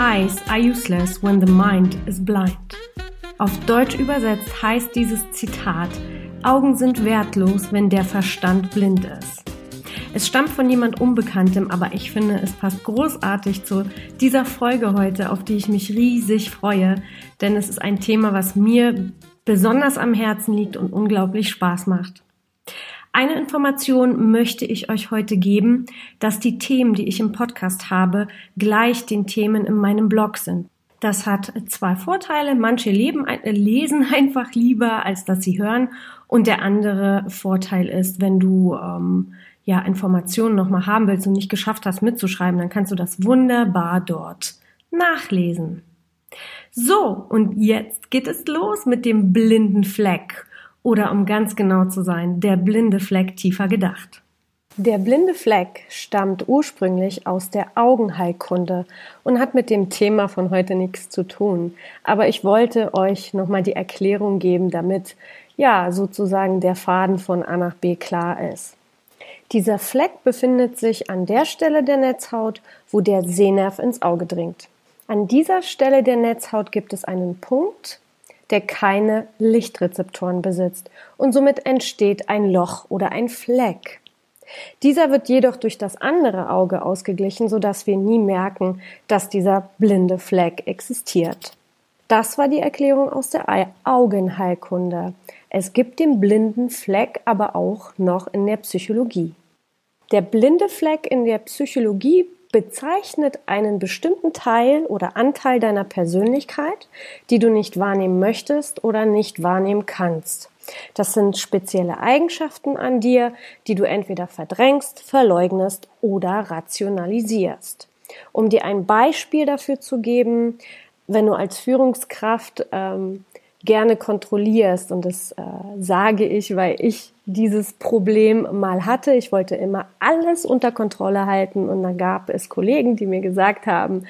Eyes are useless when the mind is blind. Auf Deutsch übersetzt heißt dieses Zitat, Augen sind wertlos, wenn der Verstand blind ist. Es stammt von jemand Unbekanntem, aber ich finde, es passt großartig zu dieser Folge heute, auf die ich mich riesig freue, denn es ist ein Thema, was mir besonders am Herzen liegt und unglaublich Spaß macht. Eine Information möchte ich euch heute geben, dass die Themen, die ich im Podcast habe, gleich den Themen in meinem Blog sind. Das hat zwei Vorteile. Manche leben, lesen einfach lieber, als dass sie hören. Und der andere Vorteil ist, wenn du ähm, ja Informationen nochmal haben willst und nicht geschafft hast mitzuschreiben, dann kannst du das wunderbar dort nachlesen. So, und jetzt geht es los mit dem blinden Fleck oder um ganz genau zu sein, der blinde Fleck tiefer gedacht. Der blinde Fleck stammt ursprünglich aus der Augenheilkunde und hat mit dem Thema von heute nichts zu tun. Aber ich wollte euch nochmal die Erklärung geben, damit ja sozusagen der Faden von A nach B klar ist. Dieser Fleck befindet sich an der Stelle der Netzhaut, wo der Sehnerv ins Auge dringt. An dieser Stelle der Netzhaut gibt es einen Punkt, der keine Lichtrezeptoren besitzt und somit entsteht ein Loch oder ein Fleck. Dieser wird jedoch durch das andere Auge ausgeglichen, sodass wir nie merken, dass dieser blinde Fleck existiert. Das war die Erklärung aus der Augenheilkunde. Es gibt den blinden Fleck aber auch noch in der Psychologie. Der blinde Fleck in der Psychologie bezeichnet einen bestimmten Teil oder Anteil deiner Persönlichkeit, die du nicht wahrnehmen möchtest oder nicht wahrnehmen kannst. Das sind spezielle Eigenschaften an dir, die du entweder verdrängst, verleugnest oder rationalisierst. Um dir ein Beispiel dafür zu geben, wenn du als Führungskraft ähm, gerne kontrollierst. Und das äh, sage ich, weil ich dieses Problem mal hatte. Ich wollte immer alles unter Kontrolle halten und dann gab es Kollegen, die mir gesagt haben,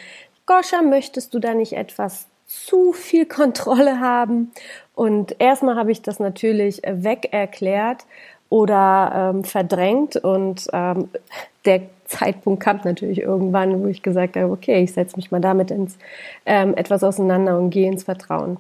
Goscha, möchtest du da nicht etwas zu viel Kontrolle haben? Und erstmal habe ich das natürlich weg erklärt oder ähm, verdrängt und ähm, der Zeitpunkt kam natürlich irgendwann, wo ich gesagt habe, okay, ich setze mich mal damit ins ähm, etwas auseinander und gehe ins Vertrauen.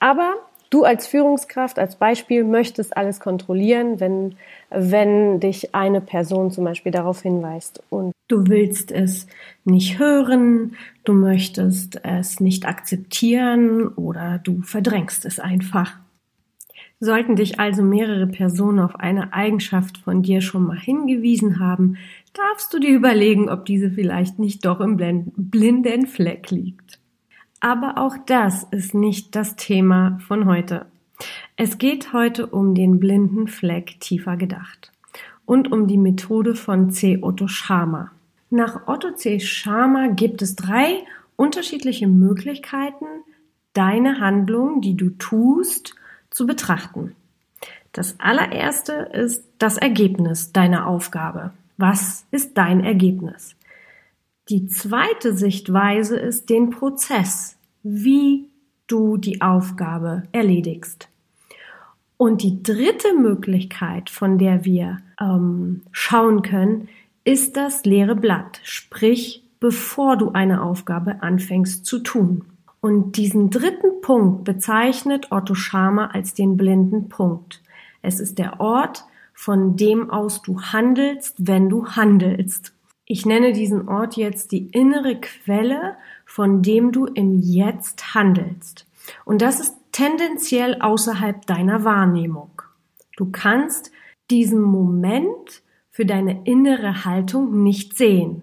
Aber du als Führungskraft, als Beispiel, möchtest alles kontrollieren, wenn, wenn dich eine Person zum Beispiel darauf hinweist. Und du willst es nicht hören, du möchtest es nicht akzeptieren oder du verdrängst es einfach. Sollten dich also mehrere Personen auf eine Eigenschaft von dir schon mal hingewiesen haben, darfst du dir überlegen, ob diese vielleicht nicht doch im blinden Fleck liegt. Aber auch das ist nicht das Thema von heute. Es geht heute um den blinden Fleck tiefer gedacht und um die Methode von C. Otto Schama. Nach Otto C. Schama gibt es drei unterschiedliche Möglichkeiten, deine Handlung, die du tust, zu betrachten. Das allererste ist das Ergebnis deiner Aufgabe. Was ist dein Ergebnis? Die zweite Sichtweise ist den Prozess, wie du die Aufgabe erledigst. Und die dritte Möglichkeit, von der wir ähm, schauen können, ist das leere Blatt, sprich bevor du eine Aufgabe anfängst zu tun. Und diesen dritten Punkt bezeichnet Otto Schama als den blinden Punkt. Es ist der Ort, von dem aus du handelst, wenn du handelst. Ich nenne diesen Ort jetzt die innere Quelle, von dem du im Jetzt handelst. Und das ist tendenziell außerhalb deiner Wahrnehmung. Du kannst diesen Moment für deine innere Haltung nicht sehen.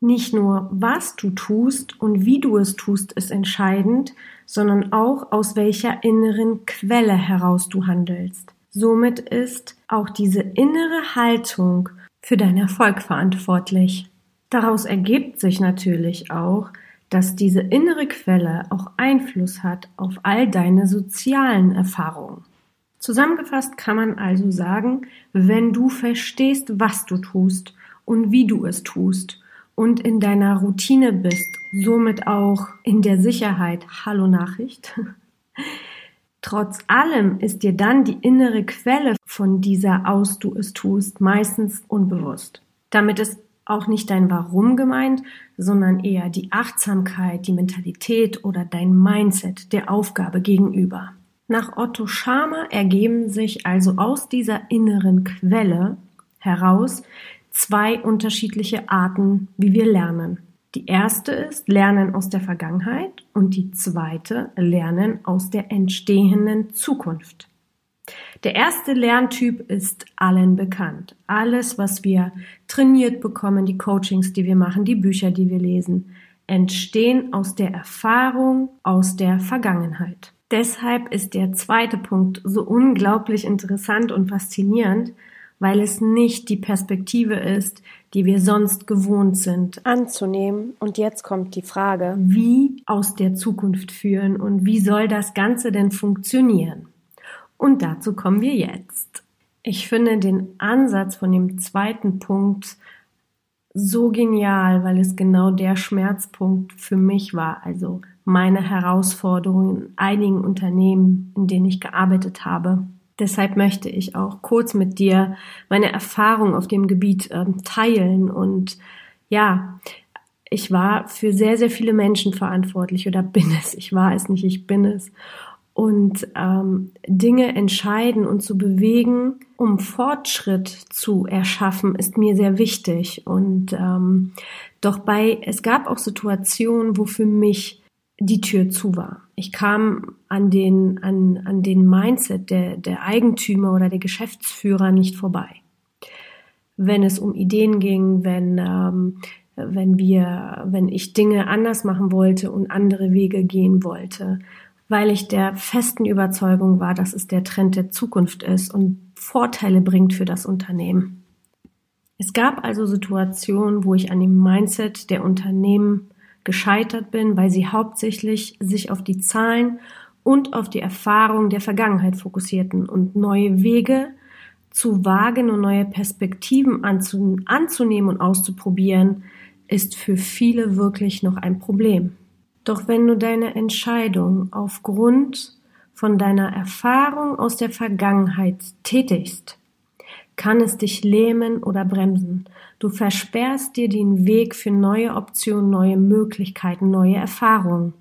Nicht nur, was du tust und wie du es tust, ist entscheidend, sondern auch aus welcher inneren Quelle heraus du handelst. Somit ist auch diese innere Haltung für deinen Erfolg verantwortlich. Daraus ergibt sich natürlich auch, dass diese innere Quelle auch Einfluss hat auf all deine sozialen Erfahrungen. Zusammengefasst kann man also sagen, wenn du verstehst, was du tust und wie du es tust und in deiner Routine bist, somit auch in der Sicherheit, hallo Nachricht, Trotz allem ist dir dann die innere Quelle von dieser aus du es tust meistens unbewusst. Damit ist auch nicht dein Warum gemeint, sondern eher die Achtsamkeit, die Mentalität oder dein Mindset der Aufgabe gegenüber. Nach Otto Schama ergeben sich also aus dieser inneren Quelle heraus zwei unterschiedliche Arten, wie wir lernen. Die erste ist Lernen aus der Vergangenheit und die zweite Lernen aus der entstehenden Zukunft. Der erste Lerntyp ist allen bekannt. Alles, was wir trainiert bekommen, die Coachings, die wir machen, die Bücher, die wir lesen, entstehen aus der Erfahrung aus der Vergangenheit. Deshalb ist der zweite Punkt so unglaublich interessant und faszinierend, weil es nicht die Perspektive ist, die wir sonst gewohnt sind anzunehmen. Und jetzt kommt die Frage, wie aus der Zukunft führen und wie soll das Ganze denn funktionieren? Und dazu kommen wir jetzt. Ich finde den Ansatz von dem zweiten Punkt so genial, weil es genau der Schmerzpunkt für mich war. Also meine Herausforderungen in einigen Unternehmen, in denen ich gearbeitet habe. Deshalb möchte ich auch kurz mit dir meine Erfahrung auf dem Gebiet äh, teilen. Und ja, ich war für sehr, sehr viele Menschen verantwortlich oder bin es. Ich war es nicht, ich bin es und ähm, Dinge entscheiden und zu bewegen, um Fortschritt zu erschaffen, ist mir sehr wichtig. Und ähm, doch bei es gab auch Situationen, wo für mich die Tür zu war. Ich kam an den an an den Mindset der der Eigentümer oder der Geschäftsführer nicht vorbei. Wenn es um Ideen ging, wenn ähm, wenn wir, wenn ich Dinge anders machen wollte und andere Wege gehen wollte, weil ich der festen Überzeugung war, dass es der Trend der Zukunft ist und Vorteile bringt für das Unternehmen. Es gab also Situationen, wo ich an dem Mindset der Unternehmen gescheitert bin, weil sie hauptsächlich sich auf die Zahlen und auf die Erfahrung der Vergangenheit fokussierten und neue Wege zu wagen und neue Perspektiven anzunehmen und auszuprobieren, ist für viele wirklich noch ein Problem. Doch wenn du deine Entscheidung aufgrund von deiner Erfahrung aus der Vergangenheit tätigst, kann es dich lähmen oder bremsen. Du versperrst dir den Weg für neue Optionen, neue Möglichkeiten, neue Erfahrungen.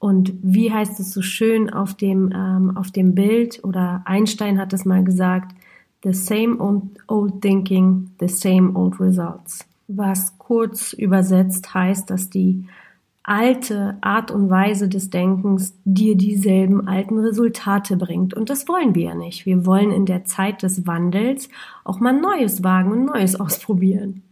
Und wie heißt es so schön auf dem, ähm, auf dem Bild oder Einstein hat es mal gesagt, the same old, old thinking, the same old results. Was kurz übersetzt heißt, dass die alte Art und Weise des Denkens dir dieselben alten Resultate bringt. Und das wollen wir ja nicht. Wir wollen in der Zeit des Wandels auch mal Neues wagen und Neues ausprobieren.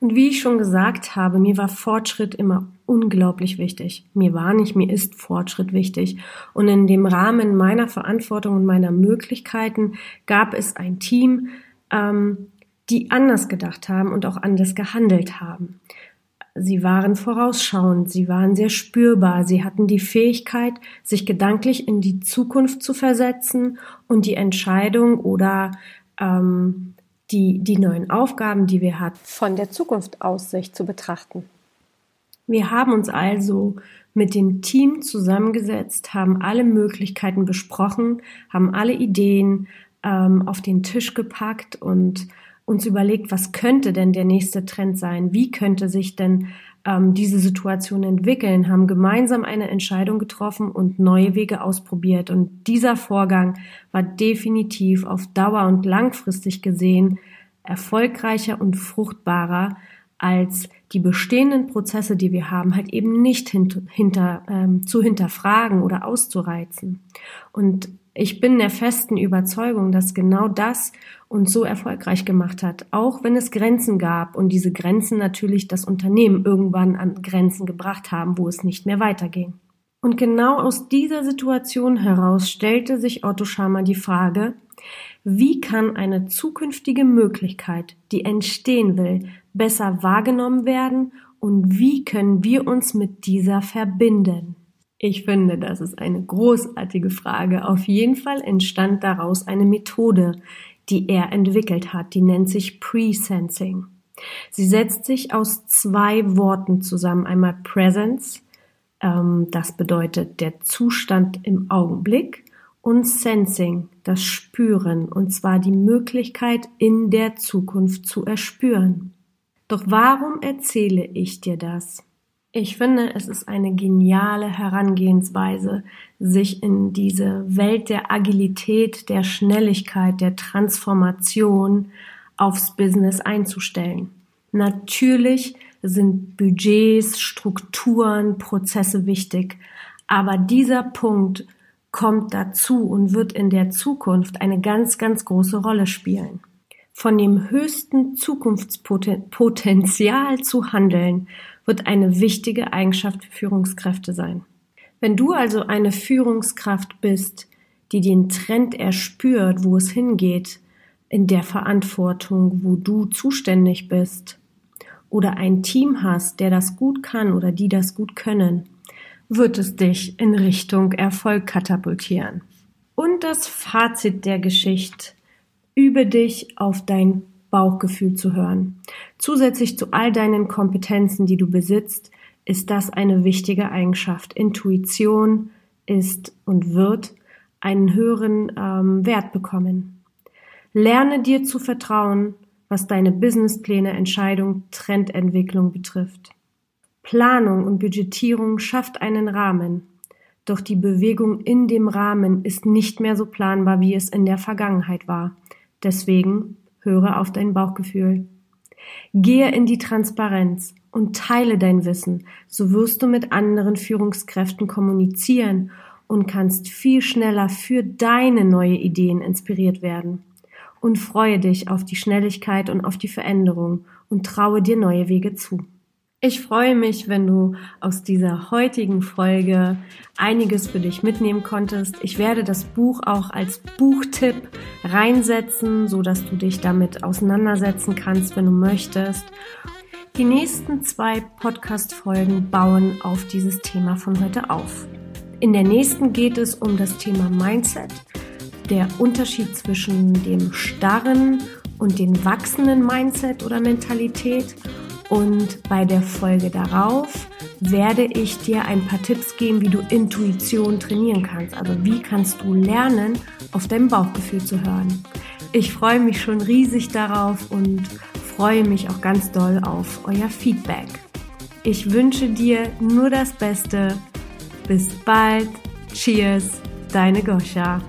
Und wie ich schon gesagt habe, mir war Fortschritt immer unglaublich wichtig. Mir war nicht, mir ist Fortschritt wichtig. Und in dem Rahmen meiner Verantwortung und meiner Möglichkeiten gab es ein Team, ähm, die anders gedacht haben und auch anders gehandelt haben. Sie waren vorausschauend, sie waren sehr spürbar, sie hatten die Fähigkeit, sich gedanklich in die Zukunft zu versetzen und die Entscheidung oder ähm, die, die neuen Aufgaben, die wir hatten, von der Zukunft aus sich zu betrachten. Wir haben uns also mit dem Team zusammengesetzt, haben alle Möglichkeiten besprochen, haben alle Ideen ähm, auf den Tisch gepackt und uns überlegt, was könnte denn der nächste Trend sein? Wie könnte sich denn ähm, diese Situation entwickeln? Haben gemeinsam eine Entscheidung getroffen und neue Wege ausprobiert. Und dieser Vorgang war definitiv auf Dauer und langfristig gesehen erfolgreicher und fruchtbarer als die bestehenden Prozesse, die wir haben, halt eben nicht hinter, hinter ähm, zu hinterfragen oder auszureizen. Und ich bin der festen Überzeugung, dass genau das uns so erfolgreich gemacht hat, auch wenn es Grenzen gab und diese Grenzen natürlich das Unternehmen irgendwann an Grenzen gebracht haben, wo es nicht mehr weiterging. Und genau aus dieser Situation heraus stellte sich Otto Schama die Frage, wie kann eine zukünftige Möglichkeit, die entstehen will, besser wahrgenommen werden und wie können wir uns mit dieser verbinden? Ich finde, das ist eine großartige Frage. Auf jeden Fall entstand daraus eine Methode, die er entwickelt hat. Die nennt sich Pre-Sensing. Sie setzt sich aus zwei Worten zusammen. Einmal Presence, ähm, das bedeutet der Zustand im Augenblick, und Sensing, das Spüren, und zwar die Möglichkeit in der Zukunft zu erspüren. Doch warum erzähle ich dir das? Ich finde, es ist eine geniale Herangehensweise, sich in diese Welt der Agilität, der Schnelligkeit, der Transformation aufs Business einzustellen. Natürlich sind Budgets, Strukturen, Prozesse wichtig, aber dieser Punkt kommt dazu und wird in der Zukunft eine ganz, ganz große Rolle spielen. Von dem höchsten Zukunftspotenzial zu handeln, wird eine wichtige Eigenschaft für Führungskräfte sein. Wenn du also eine Führungskraft bist, die den Trend erspürt, wo es hingeht, in der Verantwortung, wo du zuständig bist, oder ein Team hast, der das gut kann oder die das gut können, wird es dich in Richtung Erfolg katapultieren. Und das Fazit der Geschichte. Übe dich auf dein Bauchgefühl zu hören. Zusätzlich zu all deinen Kompetenzen, die du besitzt, ist das eine wichtige Eigenschaft. Intuition ist und wird einen höheren ähm, Wert bekommen. Lerne dir zu vertrauen, was deine Businesspläne, Entscheidung, Trendentwicklung betrifft. Planung und Budgetierung schafft einen Rahmen. Doch die Bewegung in dem Rahmen ist nicht mehr so planbar, wie es in der Vergangenheit war. Deswegen höre auf dein Bauchgefühl. Gehe in die Transparenz und teile dein Wissen, so wirst du mit anderen Führungskräften kommunizieren und kannst viel schneller für deine neue Ideen inspiriert werden. Und freue dich auf die Schnelligkeit und auf die Veränderung und traue dir neue Wege zu. Ich freue mich, wenn du aus dieser heutigen Folge einiges für dich mitnehmen konntest. Ich werde das Buch auch als Buchtipp reinsetzen, so dass du dich damit auseinandersetzen kannst, wenn du möchtest. Die nächsten zwei Podcast-Folgen bauen auf dieses Thema von heute auf. In der nächsten geht es um das Thema Mindset, der Unterschied zwischen dem starren und dem wachsenden Mindset oder Mentalität und bei der Folge darauf werde ich dir ein paar Tipps geben, wie du Intuition trainieren kannst. Also wie kannst du lernen, auf dein Bauchgefühl zu hören. Ich freue mich schon riesig darauf und freue mich auch ganz doll auf euer Feedback. Ich wünsche dir nur das Beste. Bis bald. Cheers, deine Goscha.